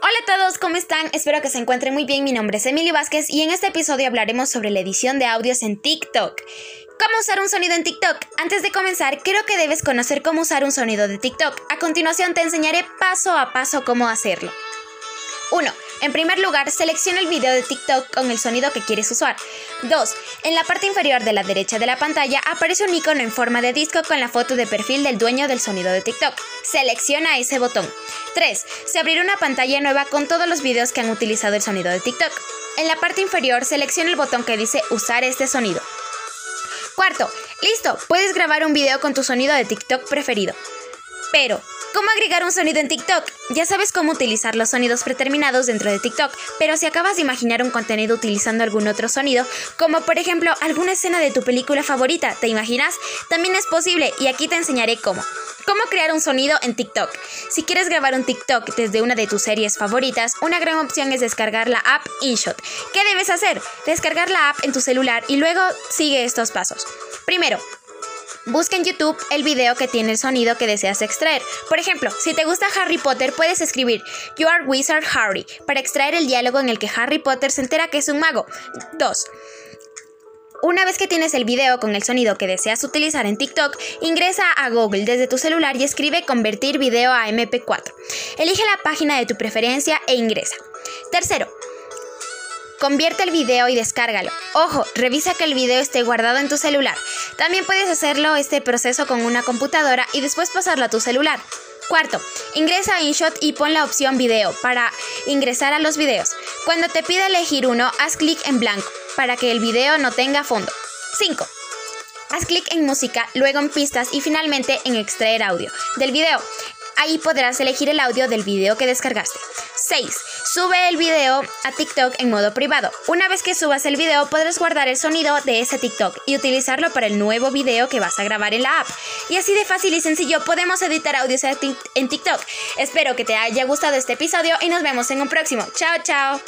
Hola a todos, ¿cómo están? Espero que se encuentren muy bien. Mi nombre es Emily Vázquez y en este episodio hablaremos sobre la edición de audios en TikTok. ¿Cómo usar un sonido en TikTok? Antes de comenzar, creo que debes conocer cómo usar un sonido de TikTok. A continuación te enseñaré paso a paso cómo hacerlo. 1. En primer lugar, selecciona el video de TikTok con el sonido que quieres usar. 2. En la parte inferior de la derecha de la pantalla aparece un icono en forma de disco con la foto de perfil del dueño del sonido de TikTok. Selecciona ese botón. 3. Se abrirá una pantalla nueva con todos los videos que han utilizado el sonido de TikTok. En la parte inferior, selecciona el botón que dice Usar este sonido. Cuarto, listo, puedes grabar un video con tu sonido de TikTok preferido. Pero, ¿Cómo agregar un sonido en TikTok? Ya sabes cómo utilizar los sonidos predeterminados dentro de TikTok, pero si acabas de imaginar un contenido utilizando algún otro sonido, como por ejemplo alguna escena de tu película favorita, ¿te imaginas? También es posible y aquí te enseñaré cómo. ¿Cómo crear un sonido en TikTok? Si quieres grabar un TikTok desde una de tus series favoritas, una gran opción es descargar la app InShot. ¿Qué debes hacer? Descargar la app en tu celular y luego sigue estos pasos. Primero, Busca en YouTube el video que tiene el sonido que deseas extraer. Por ejemplo, si te gusta Harry Potter, puedes escribir You are Wizard Harry para extraer el diálogo en el que Harry Potter se entera que es un mago. 2. Una vez que tienes el video con el sonido que deseas utilizar en TikTok, ingresa a Google desde tu celular y escribe convertir video a MP4. Elige la página de tu preferencia e ingresa. Tercero, Convierte el video y descárgalo. Ojo, revisa que el video esté guardado en tu celular. También puedes hacerlo este proceso con una computadora y después pasarlo a tu celular. Cuarto, ingresa a InShot y pon la opción video para ingresar a los videos. Cuando te pida elegir uno, haz clic en blanco para que el video no tenga fondo. 5. Haz clic en música, luego en pistas y finalmente en extraer audio del video. Ahí podrás elegir el audio del video que descargaste. 6. Sube el video a TikTok en modo privado. Una vez que subas el video podrás guardar el sonido de ese TikTok y utilizarlo para el nuevo video que vas a grabar en la app. Y así de fácil y sencillo podemos editar audios en TikTok. Espero que te haya gustado este episodio y nos vemos en un próximo. Chao, chao.